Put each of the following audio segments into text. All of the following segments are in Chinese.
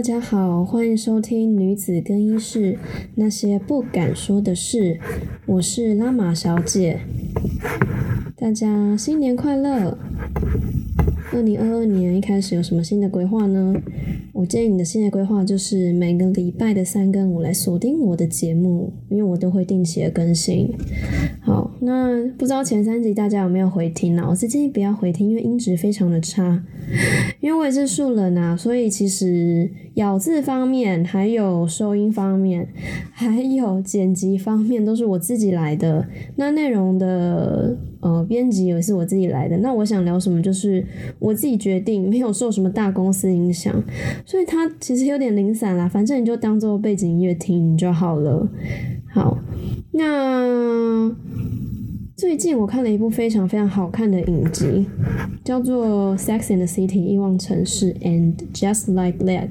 大家好，欢迎收听女子更衣室那些不敢说的事。我是拉玛小姐，大家新年快乐！二零二二年一开始有什么新的规划呢？我建议你的新的规划就是每个礼拜的三跟五来锁定我的节目，因为我都会定期的更新。好，那不知道前三集大家有没有回听呢？我是建议不要回听，因为音质非常的差。因为我也是素人啊，所以其实咬字方面、还有收音方面、还有剪辑方面都是我自己来的。那内容的呃编辑也是我自己来的。那我想聊什么就是我自己决定，没有受什么大公司影响，所以它其实有点零散啦。反正你就当做背景音乐听就好了。好，那。最近我看了一部非常非常好看的影集，叫做《Sex and the City》欲望城市，and just like that，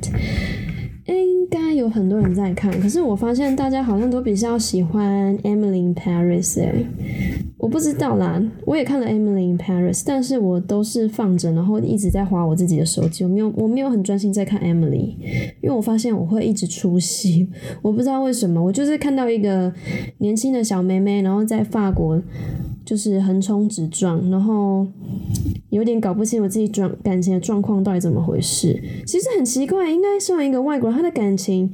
应该有很多人在看，可是我发现大家好像都比较喜欢《Emily Paris》诶，我不知道啦，我也看了《Emily Paris》，但是我都是放着，然后一直在划我自己的手机，我没有我没有很专心在看《Emily》，因为我发现我会一直出戏，我不知道为什么，我就是看到一个年轻的小妹妹，然后在法国。就是横冲直撞，然后有点搞不清我自己状感情的状况到底怎么回事。其实很奇怪，应该身为一个外国人，他的感情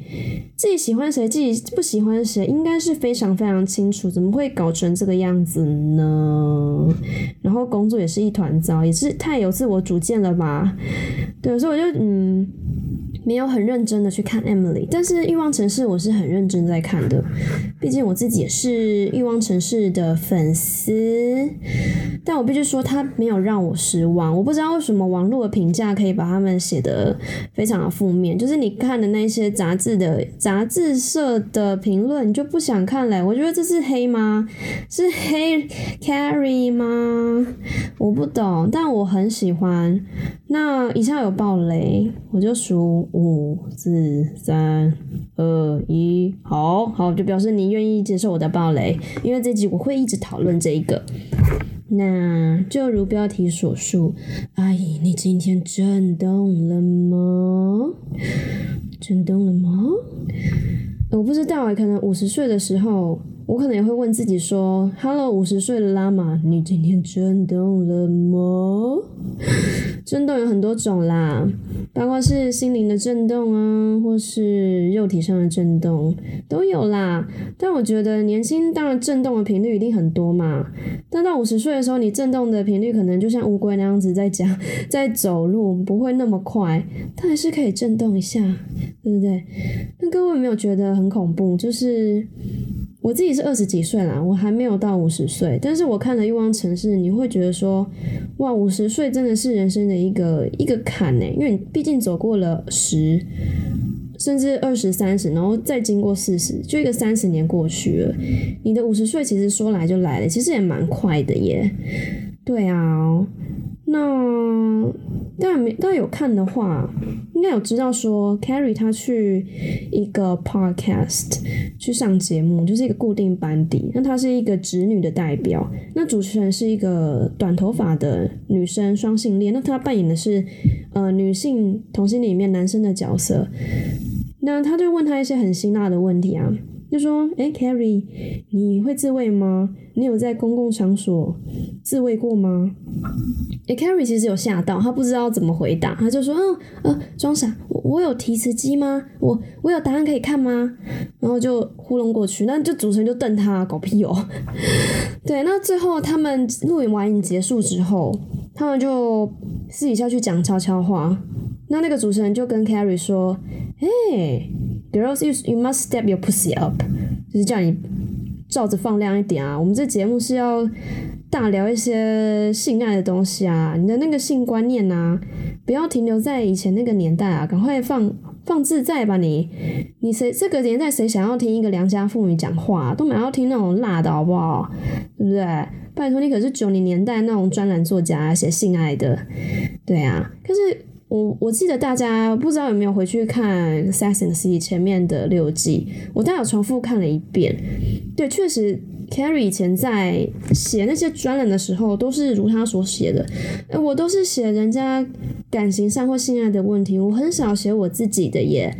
自己喜欢谁，自己不喜欢谁，应该是非常非常清楚，怎么会搞成这个样子呢？然后工作也是一团糟，也是太有自我主见了吧？对，所以我就嗯。没有很认真的去看 Emily，但是欲望城市我是很认真在看的，毕竟我自己也是欲望城市的粉丝。但我必须说，他没有让我失望。我不知道为什么网络的评价可以把他们写的非常的负面，就是你看的那些杂志的杂志社的评论，你就不想看了。我觉得这是黑吗？是黑 Carrie 吗？我不懂，但我很喜欢。那以下有暴雷，我就数。五四三二一，好好就表示你愿意接受我的暴雷，因为这集我会一直讨论这一个。那就如标题所述，阿姨，你今天震动了吗？震动了吗？我不知道可能五十岁的时候。我可能也会问自己说：“Hello，五十岁的拉玛，你今天震动了吗？” 震动有很多种啦，包括是心灵的震动啊，或是肉体上的震动都有啦。但我觉得年轻当然震动的频率一定很多嘛。但到五十岁的时候，你震动的频率可能就像乌龟那样子在讲，在走路，不会那么快，但还是可以震动一下，对不对？那各位有没有觉得很恐怖？就是。我自己是二十几岁啦，我还没有到五十岁，但是我看了《欲望城市》，你会觉得说，哇，五十岁真的是人生的一个一个坎呢，因为你毕竟走过了十，甚至二十三十，然后再经过四十，就一个三十年过去了，你的五十岁其实说来就来了，其实也蛮快的耶，对啊。那大家没大家有看的话，应该有知道说，Carrie 他去一个 podcast 去上节目，就是一个固定班底。那她是一个直女的代表，那主持人是一个短头发的女生，双性恋。那她扮演的是呃女性同性里面男生的角色。那他就问他一些很辛辣的问题啊。就说：“哎，Carrie，你会自慰吗？你有在公共场所自慰过吗？”哎，Carrie 其实有吓到，他不知道怎么回答，他就说：“嗯，呃，装傻，我我有提词机吗？我我有答案可以看吗？”然后就糊弄过去，那就主持人就瞪他，狗屁哦。对，那最后他们录影完影结束之后，他们就私底下去讲悄悄话。那那个主持人就跟 Carrie 说：“哎。” Girls, you you must step your pussy up，就是叫你照着放亮一点啊！我们这节目是要大聊一些性爱的东西啊，你的那个性观念啊，不要停留在以前那个年代啊，赶快放放自在吧你！你谁这个年代谁想要听一个良家妇女讲话，都蛮要听那种辣的好不好？对不对？拜托你可是九零年代那种专栏作家写性爱的，对啊，可是。我我记得大家不知道有没有回去看《Sex and City》前面的六季，我大概有重复看了一遍。对，确实 Carrie 以前在写那些专栏的时候，都是如他所写的，哎，我都是写人家感情上或性爱的问题，我很少写我自己的耶。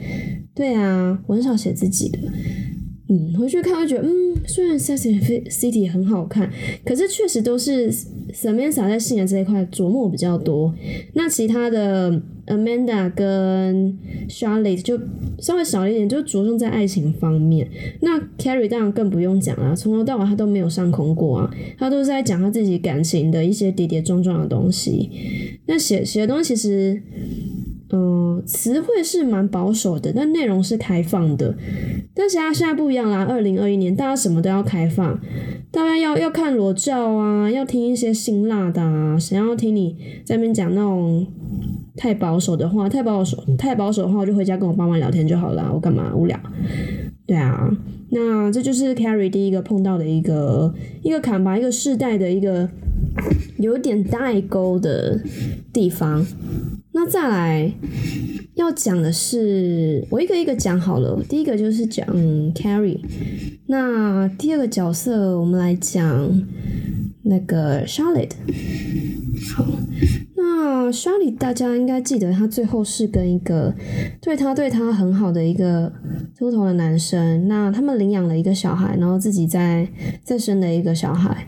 对啊，我很少写自己的。嗯，回去看会觉得，嗯，虽然《Sex and City》很好看，可是确实都是 Samantha 在性爱这一块琢磨比较多。那其他的 Amanda 跟 Charlotte 就稍微少一点，就着重在爱情方面。那 Carrie 当然更不用讲了，从头到尾他都没有上空过啊，他都是在讲他自己感情的一些跌跌撞撞的东西。那写写的东西其实。嗯，词汇是蛮保守的，但内容是开放的。但是它现在不一样啦，二零二一年大家什么都要开放，大家要要看裸照啊，要听一些辛辣的啊，想要听你在那边讲那种太保守的话，太保守太保守的话，我就回家跟我爸妈聊天就好了，我干嘛无聊？对啊，那这就是 Carrie 第一个碰到的一个一个坎吧，一个世代的一个有点代沟的地方。那再来要讲的是，我一个一个讲好了。第一个就是讲 Carrie，那第二个角色我们来讲那个 Charlotte。好。那 s h a r l y 大家应该记得，他最后是跟一个对他对他很好的一个秃头的男生。那他们领养了一个小孩，然后自己再再生了一个小孩。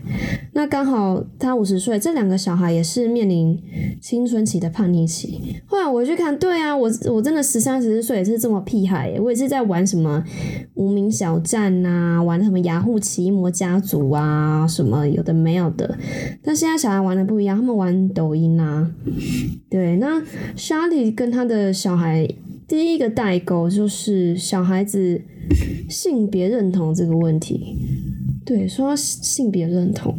那刚好他五十岁，这两个小孩也是面临青春期的叛逆期。后来我去看，对啊，我我真的十三十四岁也是这么屁孩，我也是在玩什么无名小站呐，玩什么雅虎奇摩家族啊，什么有的没有的。但现在小孩玩的不一样，他们玩抖音啊。对，那莎莉跟他的小孩第一个代沟就是小孩子性别认同这个问题。对，说到性别认同，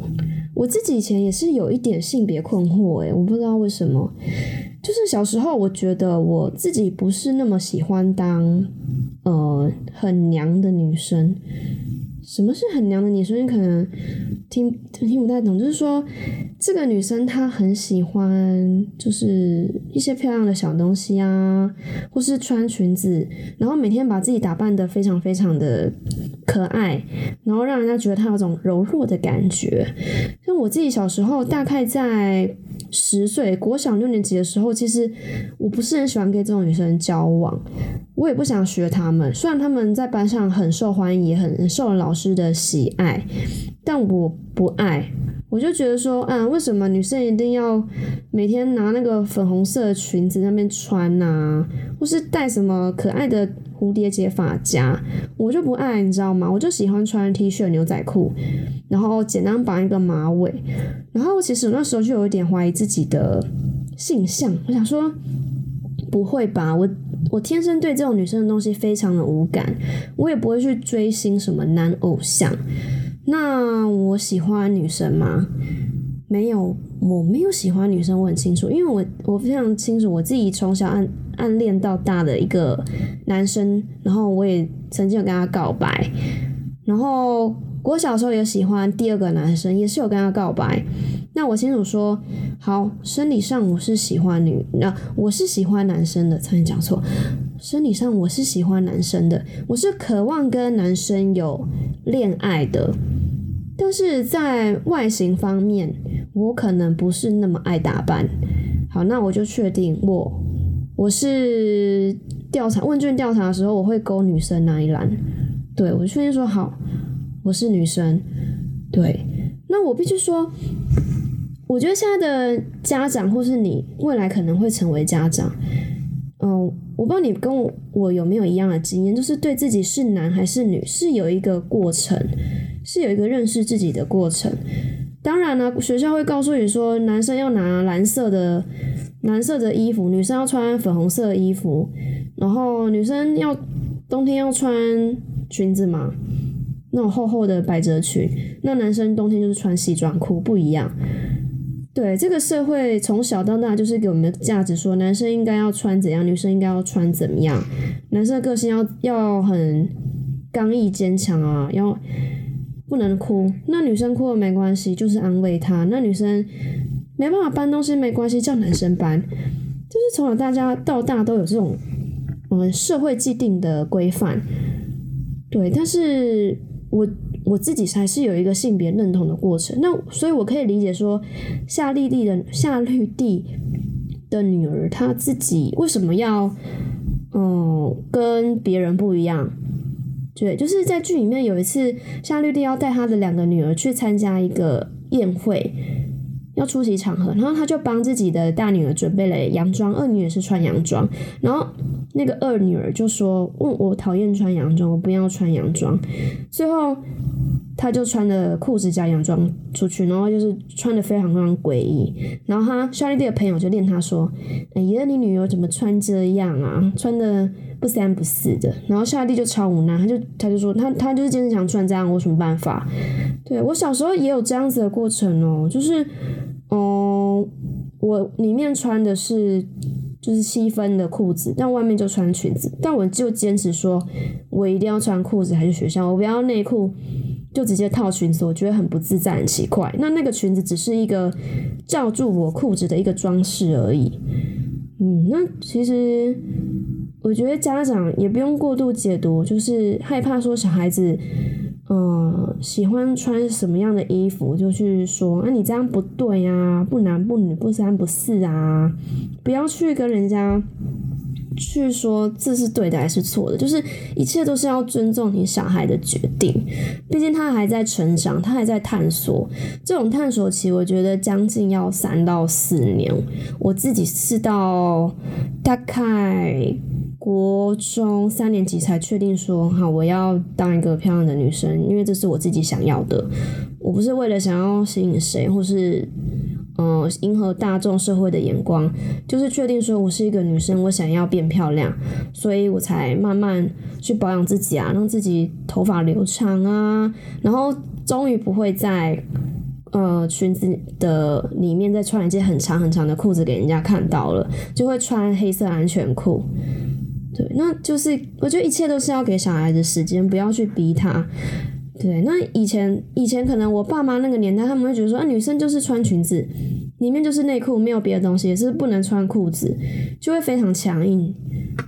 我自己以前也是有一点性别困惑，诶，我不知道为什么，就是小时候我觉得我自己不是那么喜欢当呃很娘的女生。什么是很娘的女生？你可能听听不太懂，就是说这个女生她很喜欢，就是一些漂亮的小东西啊，或是穿裙子，然后每天把自己打扮的非常非常的可爱，然后让人家觉得她有种柔弱的感觉。像我自己小时候，大概在十岁国小六年级的时候，其实我不是很喜欢跟这种女生交往。我也不想学他们，虽然他们在班上很受欢迎，也很受老师的喜爱，但我不爱。我就觉得说，啊，为什么女生一定要每天拿那个粉红色裙子那边穿呐，或是戴什么可爱的蝴蝶结发夹？我就不爱，你知道吗？我就喜欢穿 T 恤、牛仔裤，然后简单绑一个马尾。然后其实那时候就有一点怀疑自己的性向，我想说，不会吧，我。我天生对这种女生的东西非常的无感，我也不会去追星什么男偶像。那我喜欢女生吗？没有，我没有喜欢女生，我很清楚，因为我我非常清楚我自己从小暗暗恋到大的一个男生，然后我也曾经有跟他告白，然后我小时候也喜欢第二个男生，也是有跟他告白。那我清楚说，好，生理上我是喜欢女，那我是喜欢男生的，差点讲错。生理上我是喜欢男生的，我是渴望跟男生有恋爱的，但是在外形方面，我可能不是那么爱打扮。好，那我就确定我我是调查问卷调查的时候，我会勾女生那一栏。对我确定说好，我是女生。对，那我必须说。我觉得现在的家长，或是你未来可能会成为家长，嗯，我不知道你跟我有没有一样的经验，就是对自己是男还是女是有一个过程，是有一个认识自己的过程。当然呢，学校会告诉你说，男生要拿蓝色的蓝色的衣服，女生要穿粉红色的衣服，然后女生要冬天要穿裙子嘛，那种厚厚的百褶裙，那男生冬天就是穿西装裤，不一样。对这个社会从小到大就是给我们的价值，说男生应该要穿怎样，女生应该要穿怎么样。男生的个性要要很刚毅坚强啊，要不能哭。那女生哭了没关系，就是安慰她。那女生没办法搬东西没关系，叫男生搬。就是从小大家到大都有这种嗯社会既定的规范。对，但是我。我自己还是有一个性别认同的过程。那所以，我可以理解说，夏绿蒂的夏绿蒂的女儿，她自己为什么要嗯跟别人不一样？对，就是在剧里面有一次，夏绿蒂要带她的两个女儿去参加一个宴会。要出席场合，然后他就帮自己的大女儿准备了洋装，二女儿是穿洋装，然后那个二女儿就说：“问我讨厌穿洋装，我不要穿洋装。”最后他就穿着裤子加洋装出去，然后就是穿的非常非常诡异。然后他夏丽蒂的朋友就念他说：“哎呀，你女儿怎么穿这样啊？穿的不三不四的。”然后夏丽蒂就超无奈，他就他就说：“他他就是坚持想穿这样，我什么办法？”对我小时候也有这样子的过程哦，就是。哦，我里面穿的是就是七分的裤子，但外面就穿裙子。但我就坚持说，我一定要穿裤子，还是学校，我不要内裤，就直接套裙子，我觉得很不自在，很奇怪。那那个裙子只是一个罩住我裤子的一个装饰而已。嗯，那其实我觉得家长也不用过度解读，就是害怕说小孩子。嗯，喜欢穿什么样的衣服，就去说，啊，你这样不对呀，不男不女，不三不四啊，不要去跟人家去说这是对的还是错的，就是一切都是要尊重你小孩的决定，毕竟他还在成长，他还在探索，这种探索期，我觉得将近要三到四年，我自己是到大概。国中三年级才确定说，好，我要当一个漂亮的女生，因为这是我自己想要的。我不是为了想要吸引谁，或是嗯迎合大众社会的眼光，就是确定说我是一个女生，我想要变漂亮，所以我才慢慢去保养自己啊，让自己头发留长啊，然后终于不会在呃裙子的里面再穿一件很长很长的裤子给人家看到了，就会穿黑色安全裤。对，那就是我觉得一切都是要给小孩子时间，不要去逼他。对，那以前以前可能我爸妈那个年代，他们会觉得说，啊，女生就是穿裙子，里面就是内裤，没有别的东西，也是不能穿裤子，就会非常强硬。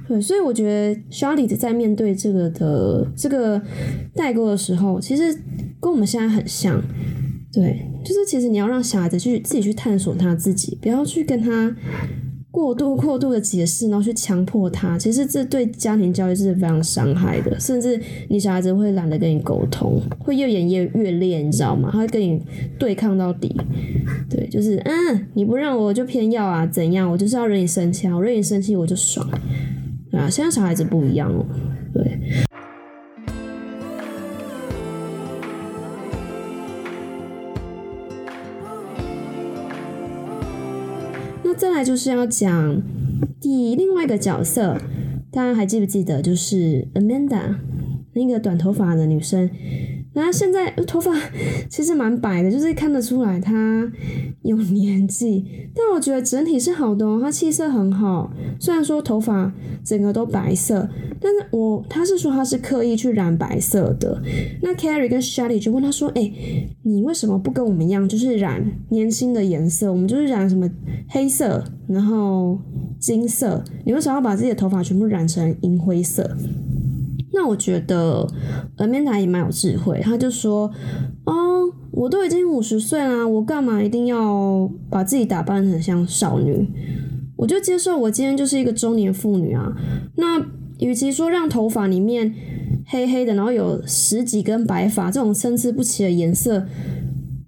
对，所以我觉得 Charlotte 在面对这个的这个代沟的时候，其实跟我们现在很像。对，就是其实你要让小孩子去自己去探索他自己，不要去跟他。过度过度的解释，然后去强迫他，其实这对家庭教育是非常伤害的，甚至你小孩子会懒得跟你沟通，会越演越越烈，你知道吗？他会跟你对抗到底。对，就是嗯，你不让我就偏要啊，怎样？我就是要惹你生气，我惹你生气我就爽。啊，现在小孩子不一样哦，对。再来就是要讲第另外一个角色，大家还记不记得？就是 Amanda 那个短头发的女生。那现在头发 其实蛮白的，就是看得出来他有年纪，但我觉得整体是好的哦，他气色很好。虽然说头发整个都白色，但是我他是说他是刻意去染白色的。那 Carrie 跟 Shelly 就问他说：“哎，你为什么不跟我们一样，就是染年轻的颜色？我们就是染什么黑色，然后金色，你为什么要把自己的头发全部染成银灰色？”那我觉得尔面达也蛮有智慧，他就说：“哦，我都已经五十岁啦，我干嘛一定要把自己打扮成像少女？我就接受我今天就是一个中年妇女啊。那与其说让头发里面黑黑的，然后有十几根白发这种参差不齐的颜色，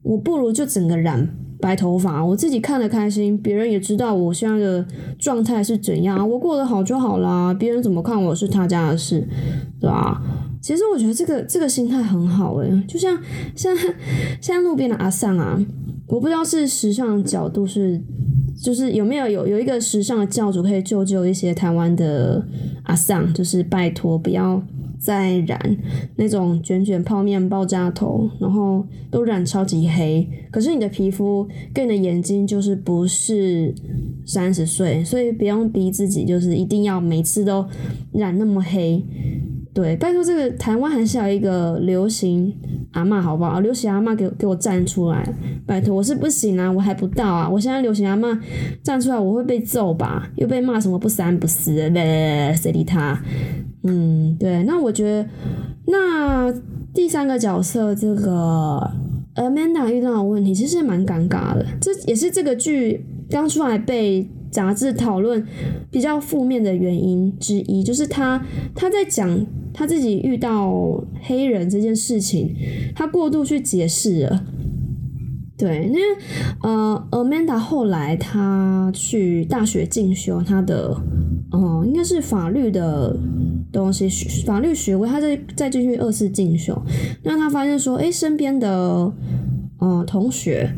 我不如就整个染。”白头发，我自己看得开心，别人也知道我现在的状态是怎样，我过得好就好啦，别人怎么看我是他家的事，对吧？其实我觉得这个这个心态很好诶，就像像像路边的阿桑啊，我不知道是时尚角度是，就是有没有有有一个时尚的教主可以救救一些台湾的阿桑，就是拜托不要。再染那种卷卷泡面爆炸头，然后都染超级黑。可是你的皮肤跟你的眼睛就是不是三十岁，所以不用逼自己，就是一定要每次都染那么黑。对，拜托这个台湾还是要一个流行阿嬷好不好？流行阿嬷给给我站出来，拜托我是不行啊，我还不到啊。我现在流行阿嬷站出来，我会被揍吧？又被骂什么不三不四，嘞，谁理他？嗯，对，那我觉得，那第三个角色这个 Amanda 遇到的问题，其实蛮尴尬的。这也是这个剧刚出来被杂志讨论比较负面的原因之一，就是他他在讲他自己遇到黑人这件事情，他过度去解释了。对，因为呃，Amanda 后来他去大学进修，他的嗯，应该是法律的东西，法律学位，他在再继续二次进修，那他发现说，哎，身边的嗯同学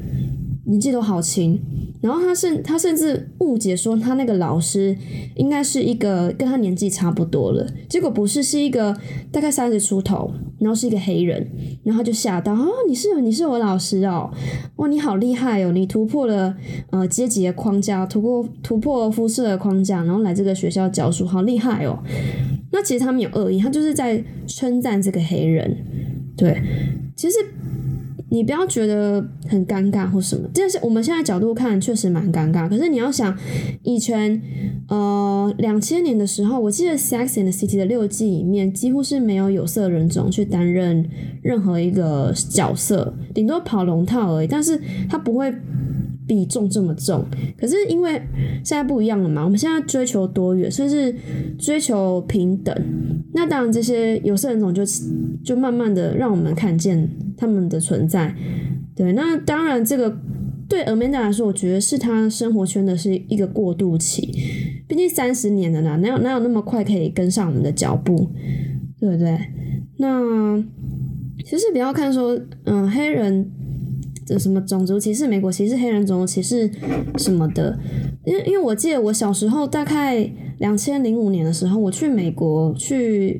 年纪都好轻。然后他甚他甚至误解说他那个老师应该是一个跟他年纪差不多了，结果不是，是一个大概三十出头，然后是一个黑人，然后就吓到哦，你是你是我老师哦，哇，你好厉害哦，你突破了呃阶级的框架，突破突破肤色的框架，然后来这个学校教书，好厉害哦。那其实他没有恶意，他就是在称赞这个黑人，对，其实。你不要觉得很尴尬或什么，但是我们现在角度看确实蛮尴尬。可是你要想，以前呃两千年的时候，我记得《Sex and the City》的六季里面几乎是没有有色人种去担任任何一个角色，顶多跑龙套而已。但是他不会比重这么重。可是因为现在不一样了嘛，我们现在追求多元，甚至追求平等。那当然，这些有色人种就就慢慢的让我们看见。他们的存在，对，那当然，这个对 Amanda 来说，我觉得是他生活圈的是一个过渡期，毕竟三十年了啦，哪有哪有那么快可以跟上我们的脚步，对不对？那其实不要看说，嗯，黑人的什么种族歧视、美国歧视、黑人种族歧视什么的，因为因为我记得我小时候大概两千零五年的时候，我去美国去。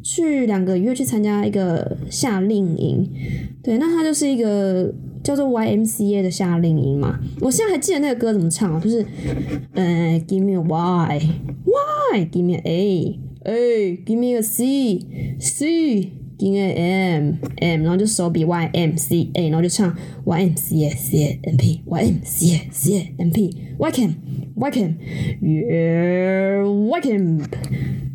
去两个月去参加一个夏令营，对，那它就是一个叫做 YMCA 的夏令营嘛。我现在还记得那个歌怎么唱啊，就是，呃，Give me a Y，Y，Give me A，A，Give me a C，C C，C，Give me M，M，然后就手比 YMCA，然后就唱 Y M C A C A M P Y M C A C A M P Welcome Welcome Yeah Welcome，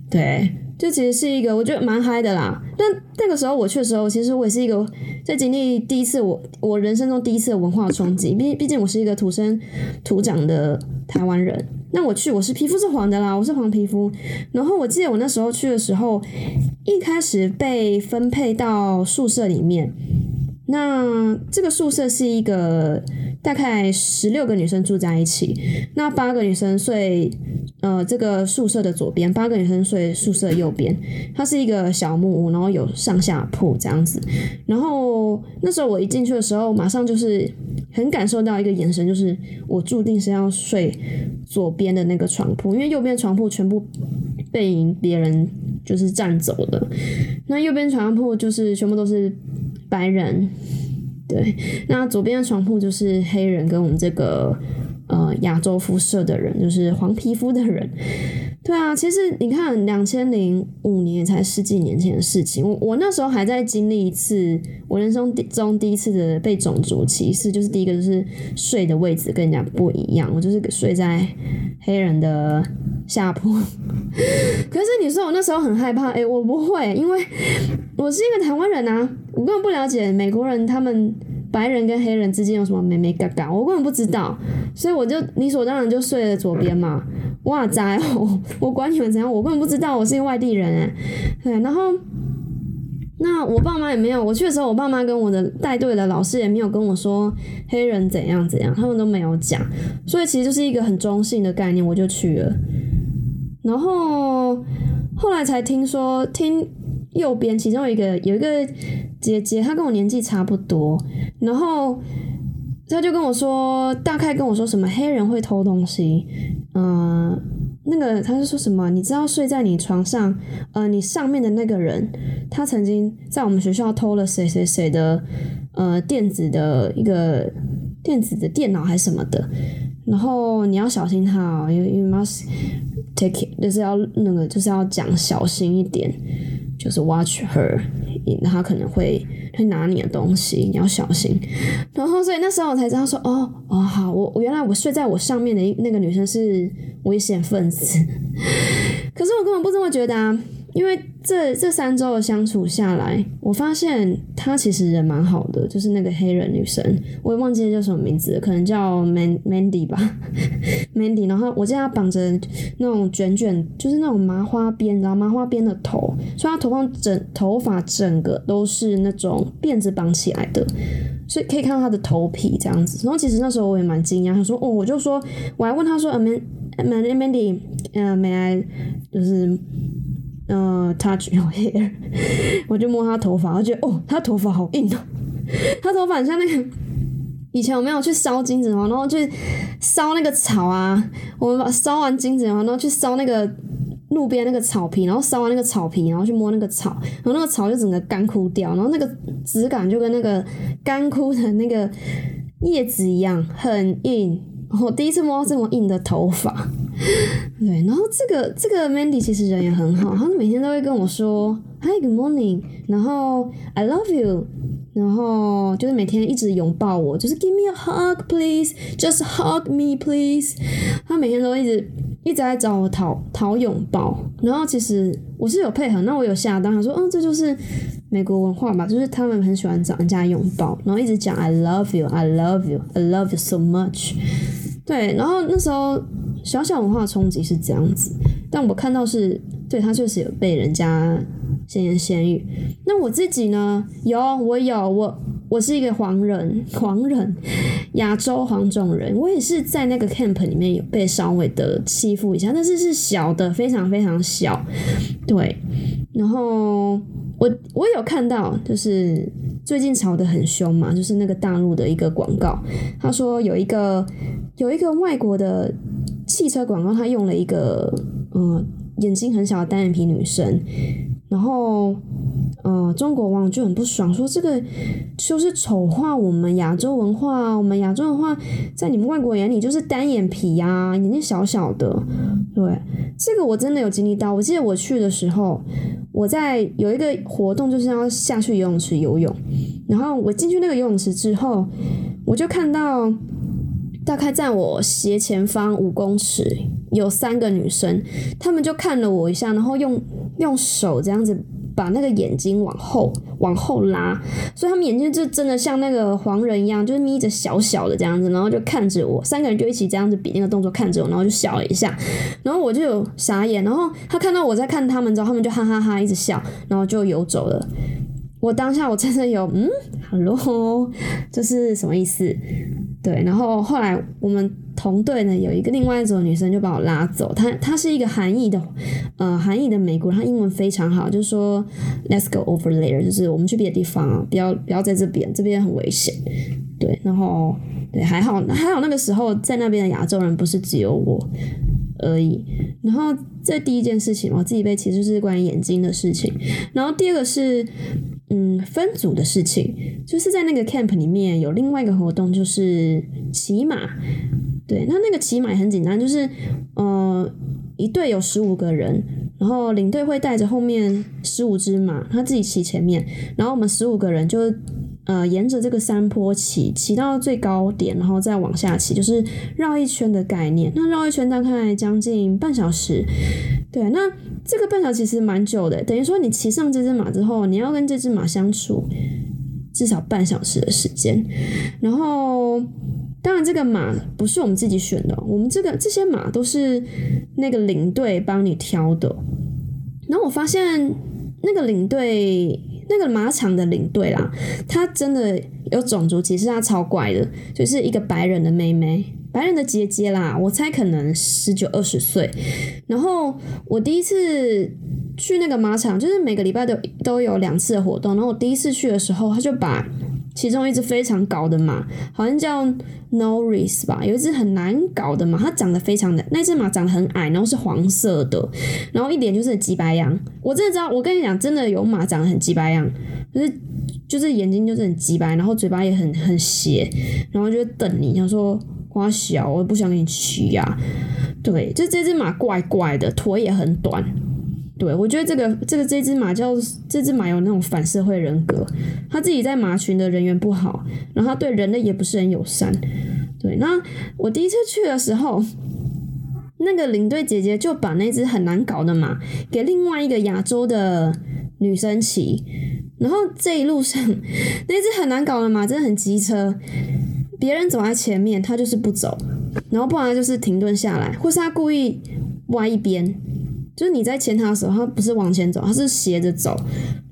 对。就其实是一个我觉得蛮嗨的啦，但那个时候我去的时候，其实我也是一个在经历第一次我我人生中第一次的文化冲击。毕毕竟我是一个土生土长的台湾人，那我去我是皮肤是黄的啦，我是黄皮肤。然后我记得我那时候去的时候，一开始被分配到宿舍里面，那这个宿舍是一个大概十六个女生住在一起，那八个女生睡。呃，这个宿舍的左边，八个女生睡宿舍右边，它是一个小木屋，然后有上下铺这样子。然后那时候我一进去的时候，马上就是很感受到一个眼神，就是我注定是要睡左边的那个床铺，因为右边床铺全部被别人就是占走了。那右边床铺就是全部都是白人，对，那左边的床铺就是黑人跟我们这个。呃，亚洲肤色的人就是黄皮肤的人，对啊，其实你看，两千零五年才十几年前的事情，我我那时候还在经历一次我人生中第一次的被种族歧视，就是第一个就是睡的位置跟人家不一样，我就是睡在黑人的下铺。可是你说我那时候很害怕，哎，我不会，因为我是一个台湾人啊，我根本不了解美国人他们。白人跟黑人之间有什么美美嘎嘎，我根本不知道，所以我就理所当然就睡了左边嘛。哇塞，我 我管你们怎样，我根本不知道我是一个外地人哎。对，然后那我爸妈也没有，我去的时候，我爸妈跟我的带队的老师也没有跟我说黑人怎样怎样，他们都没有讲，所以其实就是一个很中性的概念，我就去了。然后后来才听说听。右边其中一个有一个姐姐，她跟我年纪差不多，然后他就跟我说，大概跟我说什么黑人会偷东西，嗯，那个他是说什么？你知道睡在你床上，呃，你上面的那个人，他曾经在我们学校偷了谁谁谁的呃电子的一个电子的电脑还是什么的，然后你要小心他哦，you you must take it，就是要那个就是要讲小心一点。就是 watch her，他可能会会拿你的东西，你要小心。然后，所以那时候我才知道说，哦哦，好，我原来我睡在我上面的那个女生是危险分子。可是我根本不这么觉得啊，因为这这三周的相处下来，我发现她其实人蛮好的，就是那个黑人女生，我也忘记叫什么名字，可能叫 Man Mandy 吧，Mandy。然后我见她绑着那种卷卷，就是那种麻花辫，然后麻花辫的头，所以她头发整头发整个都是那种辫子绑起来的，所以可以看到她的头皮这样子。然后其实那时候我也蛮惊讶，她说哦，我就说我还问她说，Man Mandy，嗯，May I 就是。呃，touch your hair，我就摸他头发，我觉得哦，他头发好硬哦，他头发像那个以前我没有去烧金子哦，然后去烧那个草啊，我们把烧完金子然后去烧那个路边那个草皮，然后烧完那个草皮，然后去摸那个草，然后那个草就整个干枯掉，然后那个质感就跟那个干枯的那个叶子一样，很硬。我第一次摸这么硬的头发。对，然后这个这个 Mandy 其实人也很好，他每天都会跟我说 Hi Good Morning，然后 I love you，然后就是每天一直拥抱我，就是 Give me a hug please，just hug me please。他每天都一直一直在找我讨讨拥抱，然后其实我是有配合，那我有下单，他说嗯这就是美国文化吧，就是他们很喜欢找人家拥抱，然后一直讲 I love you，I love you，I love you so much。对，然后那时候。小小文化冲击是这样子，但我看到是对他确实有被人家闲言闲语。那我自己呢？有，我有，我我是一个黄人，黄人，亚洲黄种人。我也是在那个 camp 里面有被稍微的欺负一下，但是是小的，非常非常小。对，然后我我有看到，就是最近吵得很凶嘛，就是那个大陆的一个广告，他说有一个有一个外国的。汽车广告，他用了一个嗯眼睛很小的单眼皮女生，然后嗯中国网友就很不爽，说这个就是丑化我们亚洲文化，我们亚洲文化在你们外国眼里就是单眼皮呀，眼睛小小的。对，这个我真的有经历到。我记得我去的时候，我在有一个活动就是要下去游泳池游泳，然后我进去那个游泳池之后，我就看到。大概在我斜前方五公尺有三个女生，她们就看了我一下，然后用用手这样子把那个眼睛往后往后拉，所以她们眼睛就真的像那个黄人一样，就是眯着小小的这样子，然后就看着我，三个人就一起这样子比那个动作看着我，然后就笑了一下，然后我就有傻眼，然后他看到我在看他们之后，他们就哈哈哈一直笑，然后就游走了。我当下我真的有嗯，hello，这是什么意思？对，然后后来我们同队呢有一个另外一组女生就把我拉走，她她是一个韩裔的，呃，韩裔的美国人，她英文非常好，就说 Let's go over there，就是我们去别的地方啊，不要不要在这边，这边很危险。对，然后对还好还好那个时候在那边的亚洲人不是只有我而已。然后这第一件事情，我自己被其实是关于眼睛的事情，然后第二个是。嗯，分组的事情，就是在那个 camp 里面有另外一个活动，就是骑马。对，那那个骑马也很简单，就是呃，一队有十五个人，然后领队会带着后面十五只马，他自己骑前面，然后我们十五个人就呃沿着这个山坡骑，骑到最高点，然后再往下骑，就是绕一圈的概念。那绕一圈大概将近半小时。对，那这个半小时其实蛮久的，等于说你骑上这只马之后，你要跟这只马相处至少半小时的时间。然后，当然这个马不是我们自己选的，我们这个这些马都是那个领队帮你挑的。然后我发现那个领队，那个马场的领队啦，他真的有种族歧视，他超怪的，就是一个白人的妹妹。白人的姐姐啦，我猜可能十九二十岁。然后我第一次去那个马场，就是每个礼拜都都有两次的活动。然后我第一次去的时候，他就把其中一只非常高的马，好像叫 Norris 吧，有一只很难搞的马，它长得非常的，那只马长得很矮，然后是黄色的，然后一脸就是很鸡白羊。我真的知道，我跟你讲，真的有马长得很鸡白羊，就是就是眼睛就是很鸡白，然后嘴巴也很很斜，然后就瞪你，想说。花小，我不想给你骑呀。对，就这只马怪怪的，腿也很短。对，我觉得这个这个这只马叫这只马有那种反社会人格，他自己在马群的人缘不好，然后他对人类也不是很友善。对，那我第一次去的时候，那个领队姐姐就把那只很难搞的马给另外一个亚洲的女生骑，然后这一路上 那只很难搞的马真的很机车，别人走在前面，他就是不走，然后不然就是停顿下来，或是他故意歪一边。就是你在牵他的时候，他不是往前走，他是斜着走，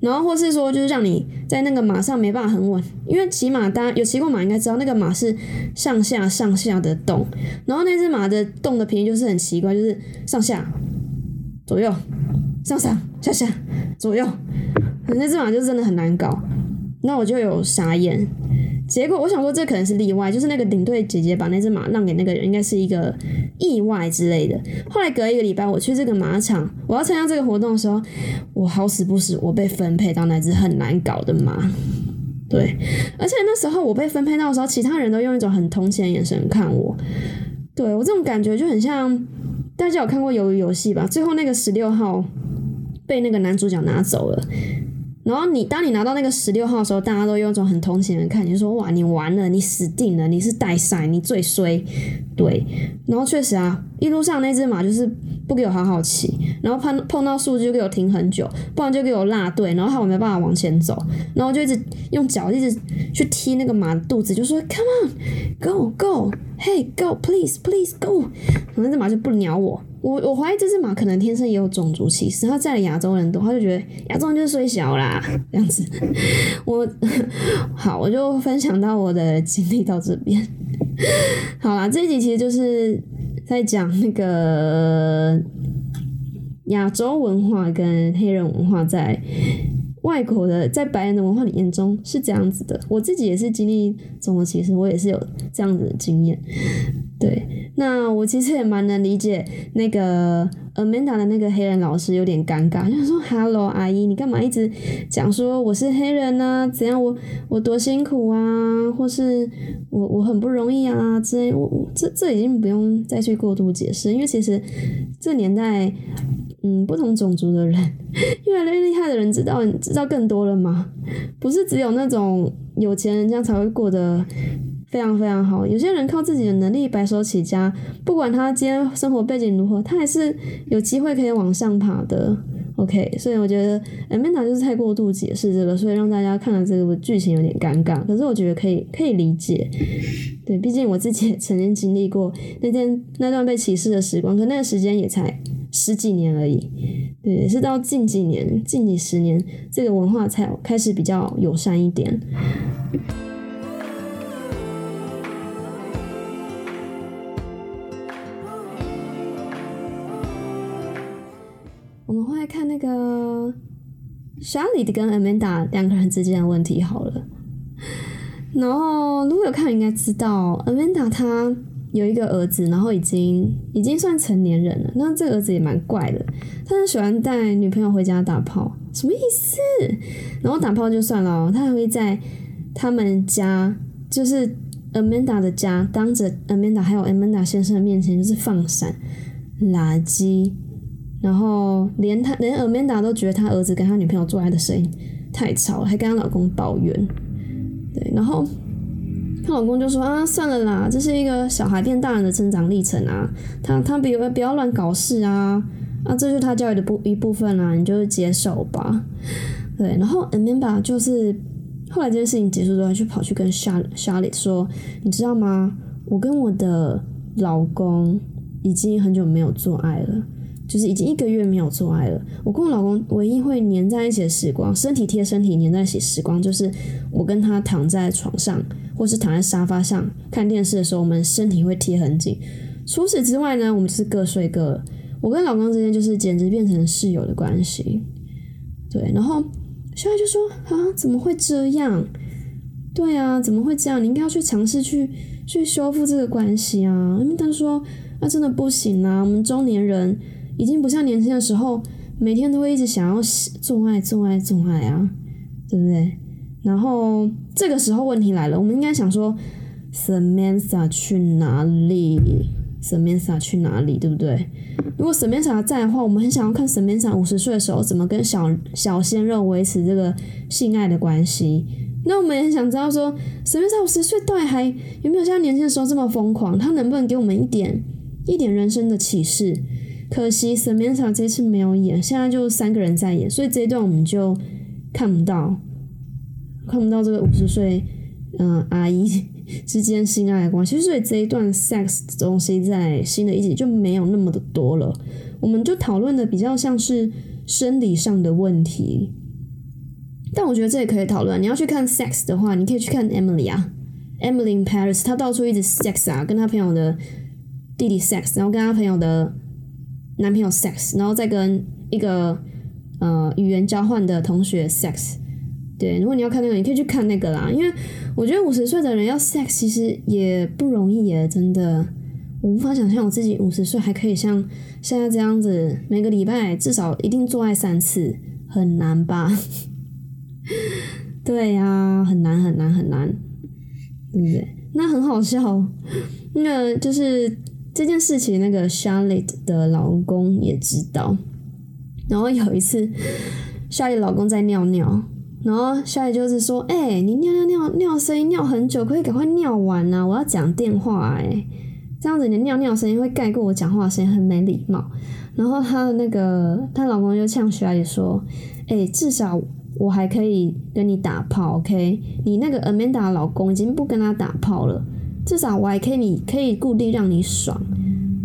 然后或是说就是让你在那个马上没办法很稳，因为骑马大家有骑过马应该知道，那个马是上下上下的动，然后那只马的动的频率就是很奇怪，就是上下左右上上下下左右，那只马就真的很难搞，那我就有傻眼。结果我想说，这可能是例外，就是那个领队姐姐把那只马让给那个人，应该是一个意外之类的。后来隔一个礼拜，我去这个马场，我要参加这个活动的时候，我好死不死，我被分配到那只很难搞的马。对，而且那时候我被分配到的时候，其他人都用一种很同情的眼神看我。对我这种感觉就很像大家有看过《鱿鱼游戏》吧？最后那个十六号被那个男主角拿走了。然后你当你拿到那个十六号的时候，大家都用一种很同情的看，你就说哇，你完了，你死定了，你是代赛，你最衰，对。然后确实啊，一路上那只马就是不给我好好骑，然后碰碰到树枝就给我停很久，不然就给我落队，然后我没办法往前走，然后就一直用脚一直去踢那个马的肚子，就说 Come on，Go Go，Hey Go，Please，Please Go，然后那只马就不鸟我。我我怀疑这只马可能天生也有种族歧视，他在亚洲人多，他就觉得亚洲人就是衰小啦，这样子。我好，我就分享到我的经历到这边。好啦，这一集其实就是在讲那个亚洲文化跟黑人文化在外国的在白人的文化里眼中是这样子的。我自己也是经历种族歧视，我也是有这样子的经验。对，那我其实也蛮能理解那个 Amanda 的那个黑人老师有点尴尬，就说：“Hello，阿姨，你干嘛一直讲说我是黑人呢？怎样我我多辛苦啊，或是我我很不容易啊之类。”我这这已经不用再去过度解释，因为其实这年代，嗯，不同种族的人 越来越厉害的人知道知道更多了吗？不是只有那种有钱人家才会过得。非常非常好，有些人靠自己的能力白手起家，不管他今天生活背景如何，他还是有机会可以往上爬的。OK，所以我觉得 Amanda 就是太过度解释这个，所以让大家看了这个剧情有点尴尬。可是我觉得可以可以理解，对，毕竟我自己也曾经经历过那天那段被歧视的时光，可那个时间也才十几年而已。对，是到近几年、近几十年，这个文化才开始比较友善一点。来看那个 s h a l i 跟 Amanda 两个人之间的问题好了。然后如果有看，应该知道 Amanda 她有一个儿子，然后已经已经算成年人了。那这个儿子也蛮怪的，他很喜欢带女朋友回家打炮，什么意思？然后打炮就算了，他还会在他们家，就是 Amanda 的家，当着 Amanda 还有 Amanda 先生的面前，就是放闪垃圾。然后连他连 Amanda 都觉得他儿子跟他女朋友做爱的声音太吵了，还跟她老公抱怨。对，然后她老公就说啊，算了啦，这是一个小孩变大人的成长历程啊，他他不要不要乱搞事啊，啊，这就是他教育的部一部分啦，你就接受吧。对，然后 Amanda 就是后来这件事情结束之后，就跑去跟 Charlotte 说，你知道吗？我跟我的老公已经很久没有做爱了。就是已经一个月没有做爱了。我跟我老公唯一会黏在一起的时光，身体贴身体黏在一起时光，就是我跟他躺在床上，或是躺在沙发上看电视的时候，我们身体会贴很紧。除此之外呢，我们是各睡各。我跟老公之间就是简直变成室友的关系。对，然后小孩就说：“啊，怎么会这样？对啊，怎么会这样？你应该要去尝试去去修复这个关系啊。”因为他说：“那真的不行啊，我们中年人。”已经不像年轻的时候，每天都会一直想要做爱、做爱、做爱啊，对不对？然后这个时候问题来了，我们应该想说，Samantha 去哪里？Samantha 去哪里？对不对？如果 Samantha 在的话，我们很想要看 Samantha 五十岁的时候怎么跟小小鲜肉维持这个性爱的关系。那我们也很想知道说，Samantha 五十岁到底还有没有像年轻的时候这么疯狂？他能不能给我们一点？一点人生的启示。可惜 Samantha 这次没有演，现在就三个人在演，所以这一段我们就看不到，看不到这个五十岁嗯阿姨之间性爱的关系。所以这一段 sex 的东西在新的一集就没有那么的多了，我们就讨论的比较像是生理上的问题。但我觉得这也可以讨论。你要去看 sex 的话，你可以去看 Emily 啊，Emily in Paris，她到处一直 sex 啊，跟她朋友的弟弟 sex，然后跟她朋友的。男朋友 sex，然后再跟一个呃语言交换的同学 sex，对，如果你要看那个，你可以去看那个啦。因为我觉得五十岁的人要 sex 其实也不容易耶，真的，我无法想象我自己五十岁还可以像现在这样子，每个礼拜至少一定做爱三次，很难吧？对呀，很难很难很难，对不对？那很好笑，那就是。这件事情，那个 Charlotte 的老公也知道。然后有一次，Charlotte 老公在尿尿，然后 Charlotte 就是说：“哎，你尿尿尿尿声音尿很久，可以赶快尿完啊！我要讲电话哎，这样子你的尿尿声音会盖过我讲话声音，很没礼貌。”然后她的那个她老公就呛 Charlotte 说：“哎，至少我还可以跟你打炮，OK？你那个 Amanda 老公已经不跟他打炮了。”至少我还可以，你可以固定让你爽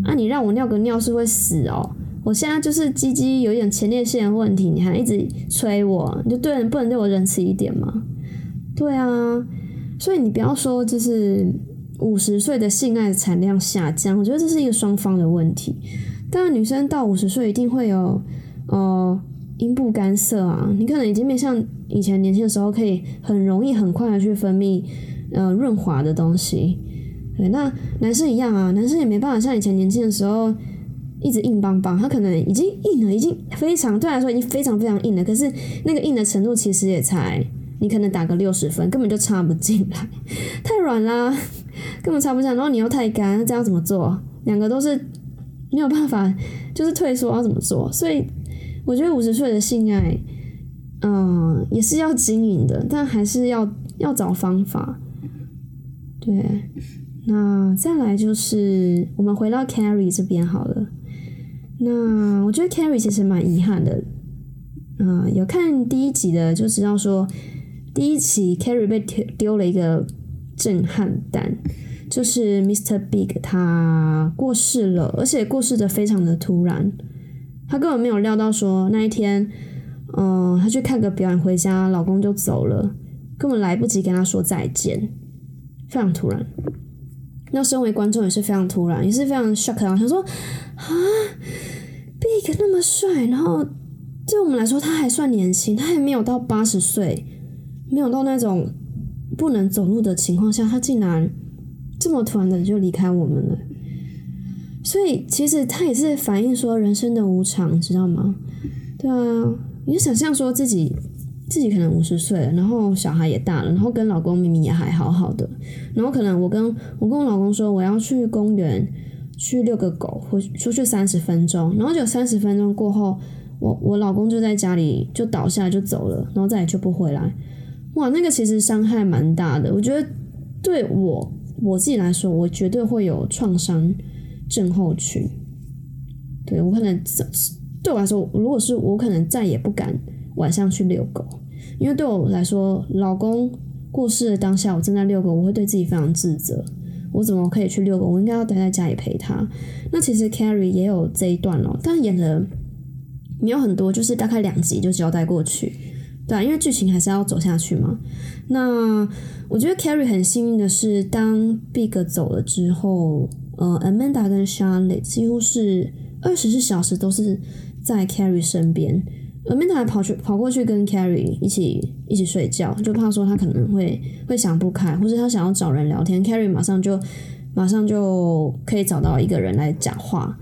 啊！你让我尿个尿是会死哦！我现在就是鸡鸡有一点前列腺问题，你还一直催我，你就对人不能对我仁慈一点吗？对啊，所以你不要说就是五十岁的性爱产量下降，我觉得这是一个双方的问题。当然，女生到五十岁一定会有呃阴部干涩啊，你可能已经没像以前年轻的时候可以很容易很快的去分泌呃润滑的东西。对，那男生一样啊，男生也没办法像以前年轻的时候一直硬邦邦，他可能已经硬了，已经非常对来说已经非常非常硬了。可是那个硬的程度其实也才你可能打个六十分，根本就插不进来，太软啦，根本插不进。然后你又太干，那这样怎么做？两个都是没有办法，就是退缩要怎么做？所以我觉得五十岁的性爱，嗯，也是要经营的，但还是要要找方法，对。那再来就是我们回到 Carrie 这边好了。那我觉得 Carrie 其实蛮遗憾的。嗯，有看第一集的就知道说，第一集 Carrie 被丢丢了一个震撼弹，就是 Mr. Big 他过世了，而且过世的非常的突然，他根本没有料到说那一天，嗯，他去看个表演回家，老公就走了，根本来不及跟他说再见，非常突然。那身为观众也是非常突然，也是非常 shock 啊！想说啊，Big 那么帅，然后对我们来说他还算年轻，他还没有到八十岁，没有到那种不能走路的情况下，他竟然这么突然的就离开我们了。所以其实他也是反映说人生的无常，知道吗？对啊，你就想象说自己。自己可能五十岁了，然后小孩也大了，然后跟老公明明也还好好的，然后可能我跟我跟我老公说我要去公园去遛个狗，或出去三十分钟，然后就三十分钟过后，我我老公就在家里就倒下就走了，然后再也就不回来。哇，那个其实伤害蛮大的，我觉得对我我自己来说，我绝对会有创伤症候群。对我可能对我来说，如果是我可能再也不敢。晚上去遛狗，因为对我来说，老公过世的当下，我正在遛狗，我会对自己非常自责。我怎么可以去遛狗？我应该要待在家里陪他。那其实 Carrie 也有这一段哦，但演的没有很多，就是大概两集就交代过去。对啊，因为剧情还是要走下去嘛。那我觉得 Carrie 很幸运的是，当 Big 走了之后，呃，Amanda 跟 Charlotte 几乎是二十四小时都是在 Carrie 身边。而 Manta 还跑去跑过去跟 Carrie 一起一起睡觉，就怕说他可能会会想不开，或者他想要找人聊天，Carrie 马上就马上就可以找到一个人来讲话。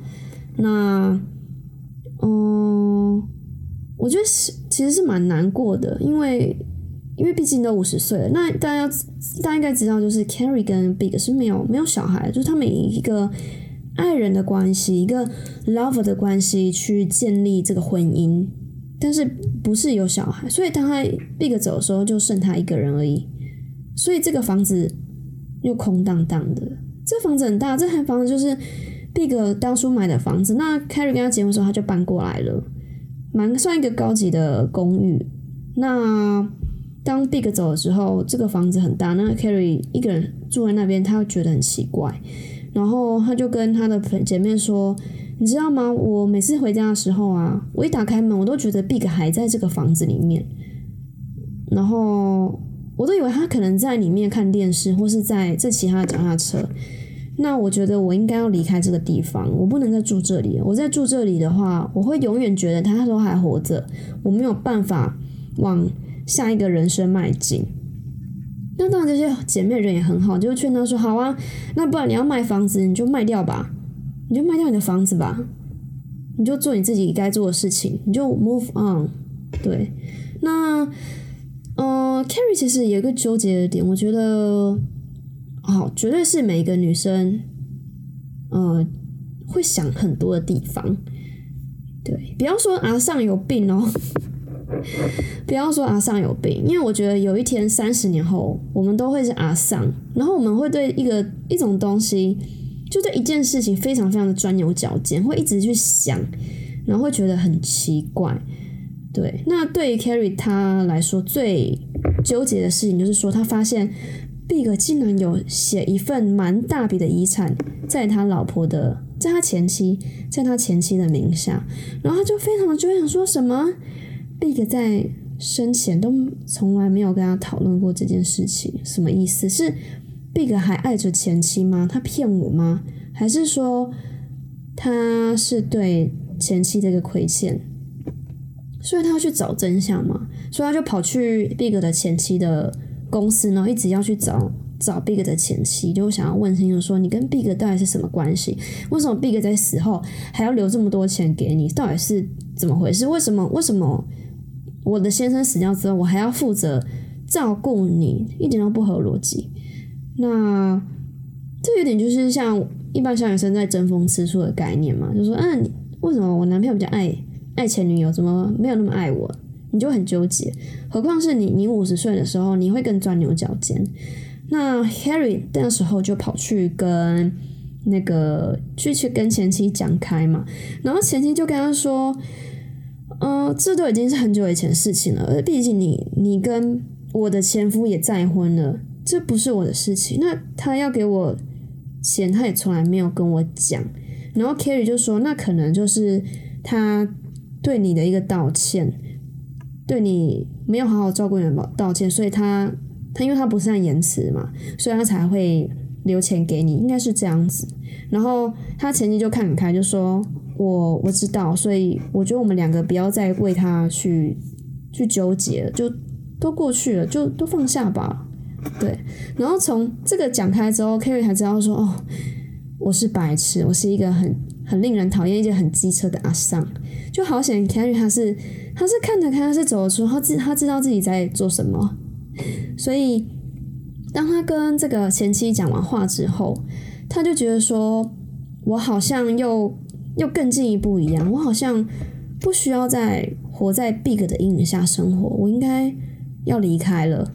那，嗯，我觉得是其实是蛮难过的，因为因为毕竟都五十岁了。那大家大家应该知道，就是 Carrie 跟 Big 是没有没有小孩，就是他们以一个爱人的关系，一个 lover 的关系去建立这个婚姻。但是不是有小孩，所以当他 Big 走的时候，就剩他一个人而已。所以这个房子又空荡荡的。这房子很大，这套房子就是 Big 当初买的房子，那 Carrie 跟他结婚的时候他就搬过来了，蛮算一个高级的公寓。那当 Big 走的时候，这个房子很大，那 Carrie 一个人住在那边，他会觉得很奇怪。然后他就跟他的姐妹说：“你知道吗？我每次回家的时候啊，我一打开门，我都觉得 Big 还在这个房子里面。然后我都以为他可能在里面看电视，或是在这其他的脚踏车。那我觉得我应该要离开这个地方，我不能再住这里。我在住这里的话，我会永远觉得他都还活着，我没有办法往。”下一个人生迈进，那当然这些姐妹人也很好，就劝她说：“好啊，那不然你要卖房子，你就卖掉吧，你就卖掉你的房子吧，你就做你自己该做的事情，你就 move on。”对，那呃，Carrie 其实有一个纠结的点，我觉得，好，绝对是每一个女生，呃，会想很多的地方。对，不要说阿尚有病哦。不要说阿尚有病，因为我觉得有一天三十年后，我们都会是阿尚，然后我们会对一个一种东西，就对一件事情非常非常的钻牛角尖，会一直去想，然后会觉得很奇怪。对，那对于 Carrie 他来说最纠结的事情，就是说他发现 Big 竟然有写一份蛮大笔的遗产在他老婆的，在他前妻，在他前妻的名下，然后他就非常的就想说什么。Big 在生前都从来没有跟他讨论过这件事情，什么意思？是 Big 还爱着前妻吗？他骗我吗？还是说他是对前妻的一个亏欠？所以他要去找真相嘛？所以他就跑去 Big 的前妻的公司呢，一直要去找找 Big 的前妻，就想要问清楚说你跟 Big 到底是什么关系？为什么 Big 在死后还要留这么多钱给你？到底是怎么回事？为什么？为什么？我的先生死掉之后，我还要负责照顾你，一点都不合逻辑。那这有点就是像一般小女生在争风吃醋的概念嘛，就说，嗯，为什么我男朋友比较爱爱前女友，怎么没有那么爱我？你就很纠结。何况是你，你五十岁的时候，你会更钻牛角尖。那 Harry 那时候就跑去跟那个去去跟前妻讲开嘛，然后前妻就跟他说。嗯，这都已经是很久以前的事情了。而毕竟你你跟我的前夫也再婚了，这不是我的事情。那他要给我钱，他也从来没有跟我讲。然后 carry 就说，那可能就是他对你的一个道歉，对你没有好好照顾你的道歉，所以他他因为他不善言辞嘛，所以他才会留钱给你，应该是这样子。然后他前妻就看很开，就说。我我知道，所以我觉得我们两个不要再为他去去纠结了，就都过去了，就都放下吧。对，然后从这个讲开之后，Kerry 才知道说，哦，我是白痴，我是一个很很令人讨厌、一件很机车的阿桑。就好险，Kerry 他是他是看得开，他是走得出，他自他知道自己在做什么。所以，当他跟这个前妻讲完话之后，他就觉得说，我好像又。又更进一步一样，我好像不需要再活在 Big 的阴影下生活，我应该要离开了。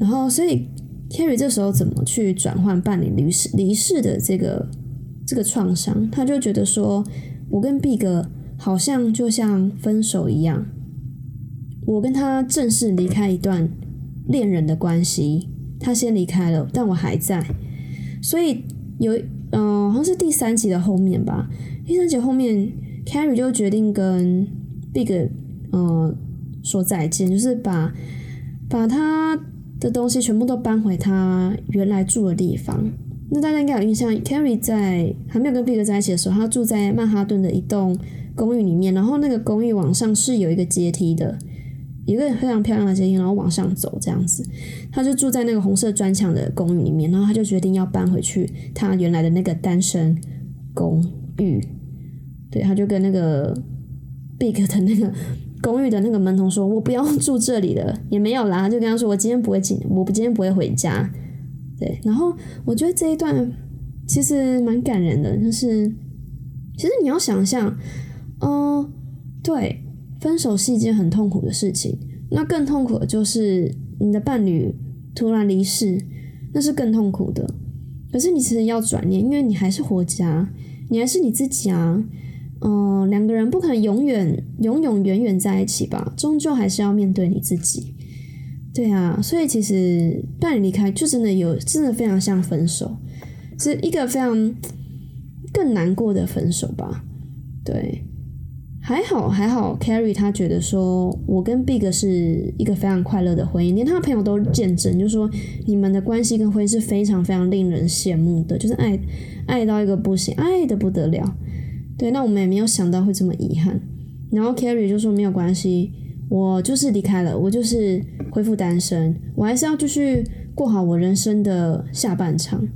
然后，所以 Carrie 这时候怎么去转换伴侣离世离世的这个这个创伤？他就觉得说，我跟 Big 好像就像分手一样，我跟他正式离开一段恋人的关系，他先离开了，但我还在。所以有，嗯，好像是第三集的后面吧。第三集后面，Carrie 就决定跟 Big 呃说再见，就是把把他的东西全部都搬回他原来住的地方。那大家应该有印象，Carrie 在还没有跟 Big 在一起的时候，他住在曼哈顿的一栋公寓里面，然后那个公寓往上是有一个阶梯的，一个非常漂亮的阶梯，然后往上走这样子。他就住在那个红色砖墙的公寓里面，然后他就决定要搬回去他原来的那个单身公寓。对，他就跟那个 Big 的那个公寓的那个门童说：“我不要住这里了。”也没有啦，就跟他说：“我今天不会进，我不今天不会回家。”对，然后我觉得这一段其实蛮感人的，就是其实你要想象，嗯，对，分手是一件很痛苦的事情，那更痛苦的就是你的伴侣突然离世，那是更痛苦的。可是你其实要转念，因为你还是活家。你还是你自己啊。嗯，两个人不可能永远、永永远远在一起吧，终究还是要面对你自己。对啊，所以其实伴侣离开就真的有，真的非常像分手，是一个非常更难过的分手吧。对，还好还好，Carrie 他觉得说我跟 Big 是一个非常快乐的婚姻，连他的朋友都见证，就是说你们的关系跟婚姻是非常非常令人羡慕的，就是爱爱到一个不行，爱的不得了。对，那我们也没有想到会这么遗憾。然后 Carrie 就说没有关系，我就是离开了，我就是恢复单身，我还是要继续过好我人生的下半场。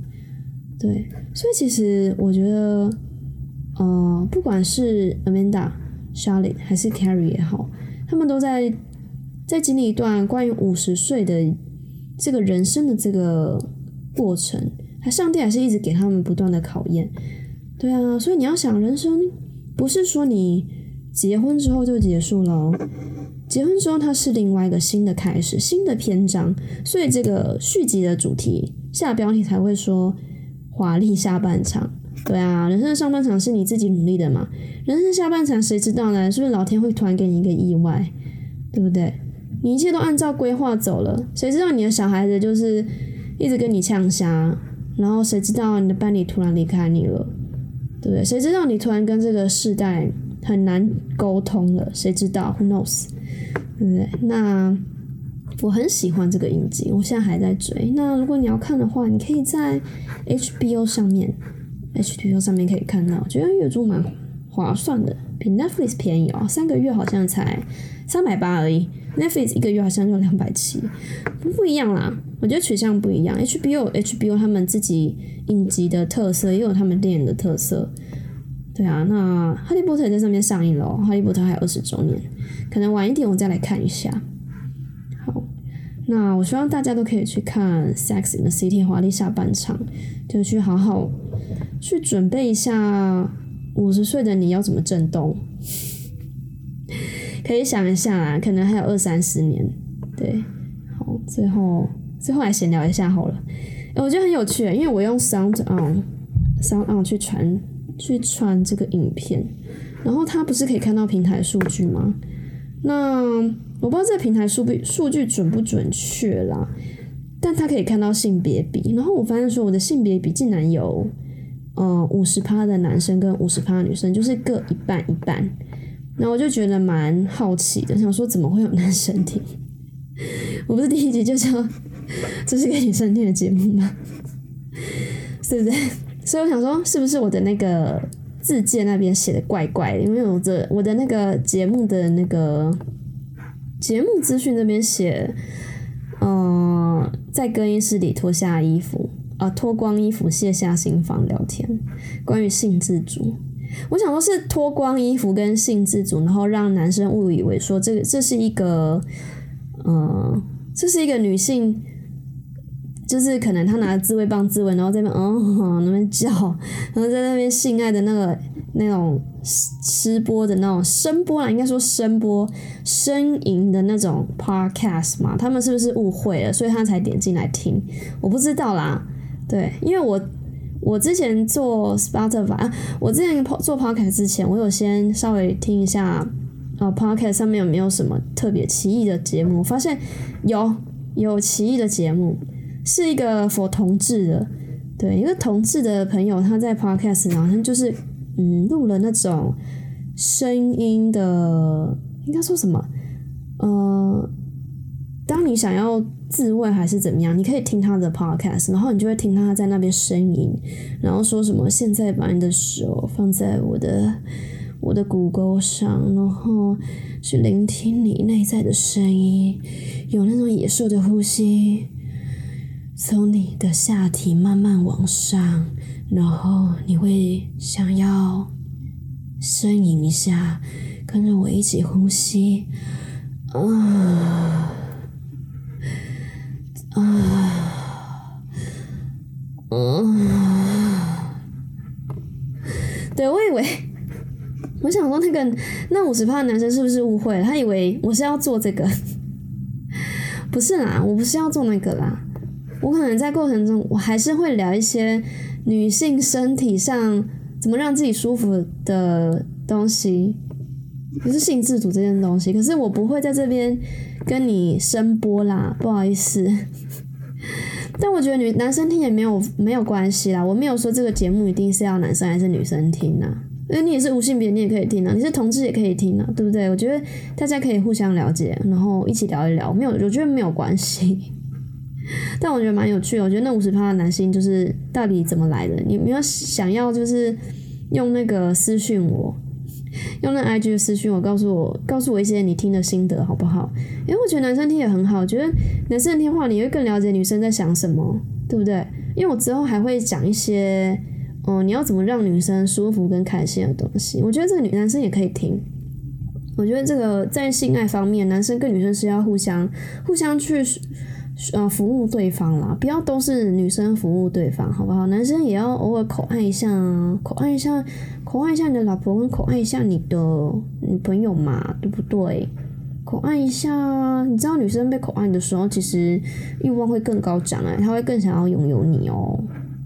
对，所以其实我觉得，呃，不管是 Amanda、Charlotte 还是 Carrie 也好，他们都在在经历一段关于五十岁的这个人生的这个过程，还上帝还是一直给他们不断的考验。对啊，所以你要想，人生不是说你结婚之后就结束了，结婚之后它是另外一个新的开始，新的篇章。所以这个续集的主题下标题才会说华丽下半场。对啊，人生的上半场是你自己努力的嘛，人生下半场谁知道呢？是不是老天会突然给你一个意外，对不对？你一切都按照规划走了，谁知道你的小孩子就是一直跟你呛虾，然后谁知道你的伴侣突然离开你了？对不对？谁知道你突然跟这个世代很难沟通了？谁知道？Who knows？对不对？那我很喜欢这个影集，我现在还在追。那如果你要看的话，你可以在 HBO 上面，HBO 上面可以看到，觉得月租蛮划算的，比 Netflix 便宜哦，三个月好像才三百八而已，Netflix 一个月好像就两百七，不不一样啦。我觉得取向不一样，HBO HBO 他们自己。影集的特色也有他们电影的特色，对啊，那《哈利波特》在上面上映了，《哈利波特》还有二十周年，可能晚一点我再来看一下。好，那我希望大家都可以去看《Sex in the City》华丽下半场，就去好好去准备一下五十岁的你要怎么震动，可以想一下啊，可能还有二三十年。对，好，最后最后来闲聊一下好了。我觉得很有趣，因为我用 Sound On，Sound On 去传去传这个影片，然后它不是可以看到平台数据吗？那我不知道这个平台数据数据准不准确啦，但它可以看到性别比，然后我发现说我的性别比竟然有，呃五十趴的男生跟五十趴的女生，就是各一半一半，那我就觉得蛮好奇的，想说怎么会有男生听？我不是第一集就说。这是个女生听的节目吗？是不是？所以我想说，是不是我的那个字界那边写的怪怪？因为我的我的那个节目的那个节目资讯那边写，嗯，在更衣室里脱下衣服啊，脱光衣服卸下心房聊天，关于性自主。我想说，是脱光衣服跟性自主，然后让男生误以为说这个这是一个，嗯，这是一个女性。就是可能他拿自慰棒自慰，然后在那边嗯那边叫，然后在那边性爱的那个那种吃播的那种声波啦，应该说声波呻吟的那种 podcast 嘛，他们是不是误会了，所以他才点进来听？我不知道啦，对，因为我我之前做 Spotify，我之前做 podcast 之前，我有先稍微听一下呃 podcast 上面有没有什么特别奇异的节目，发现有有奇异的节目。是一个佛同志的，对一个同志的朋友，他在 podcast 好像就是嗯录了那种声音的，应该说什么？呃，当你想要自慰还是怎么样，你可以听他的 podcast，然后你就会听他在那边呻吟，然后说什么现在把你的手放在我的我的骨沟上，然后去聆听你内在的声音，有那种野兽的呼吸。从你的下体慢慢往上，然后你会想要呻吟一下，跟着我一起呼吸，啊啊啊！对我以为，我想说那个那五十趴的男生是不是误会了？他以为我是要做这个，不是啦，我不是要做那个啦。我可能在过程中，我还是会聊一些女性身体上怎么让自己舒服的东西，不是性自主这件东西。可是我不会在这边跟你声波啦，不好意思。但我觉得女男生听也没有没有关系啦，我没有说这个节目一定是要男生还是女生听呐。因为你也是无性别，你也可以听啊，你是同志也可以听啊，对不对？我觉得大家可以互相了解，然后一起聊一聊，没有，我觉得没有关系。但我觉得蛮有趣的，我觉得那五十趴的男性就是到底怎么来的？你没有想要就是用那个私讯我，用那 IG 的私讯我，告诉我告诉我一些你听的心得好不好？因为我觉得男生听也很好，我觉得男生听话你会更了解女生在想什么，对不对？因为我之后还会讲一些，哦，你要怎么让女生舒服跟开心的东西，我觉得这个女男生也可以听。我觉得这个在性爱方面，男生跟女生是要互相互相去。呃，服务对方啦，不要都是女生服务对方，好不好？男生也要偶尔口爱一下啊，口爱一下，口爱一下你的老婆，跟口爱一下你的女朋友嘛，对不对？口爱一下，你知道女生被口爱的时候，其实欲望会更高涨哎，她会更想要拥有你哦，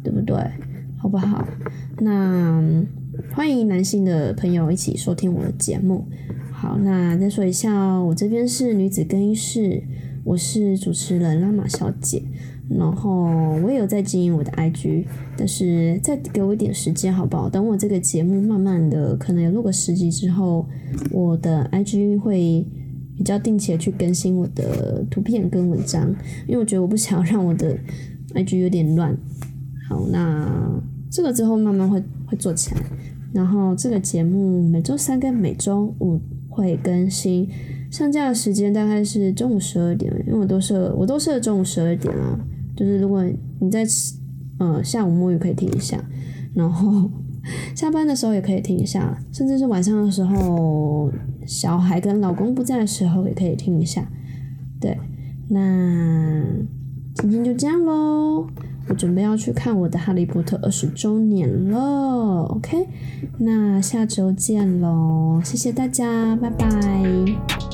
对不对？好不好？那欢迎男性的朋友一起收听我的节目。好，那再说一下，哦我这边是女子更衣室。我是主持人拉玛小姐，然后我也有在经营我的 IG，但是再给我一点时间好不好？等我这个节目慢慢的可能有录个十集之后，我的 IG 会比较定期的去更新我的图片跟文章，因为我觉得我不想让我的 IG 有点乱。好，那这个之后慢慢会会做起来，然后这个节目每周三跟每周五会更新。上架的时间大概是中午十二点，因为我都设我都设中午十二点啊。就是如果你在呃下午摸鱼可以听一下，然后下班的时候也可以听一下，甚至是晚上的时候小孩跟老公不在的时候也可以听一下。对，那今天就这样喽。我准备要去看我的《哈利波特》二十周年了，OK？那下周见喽，谢谢大家，拜拜。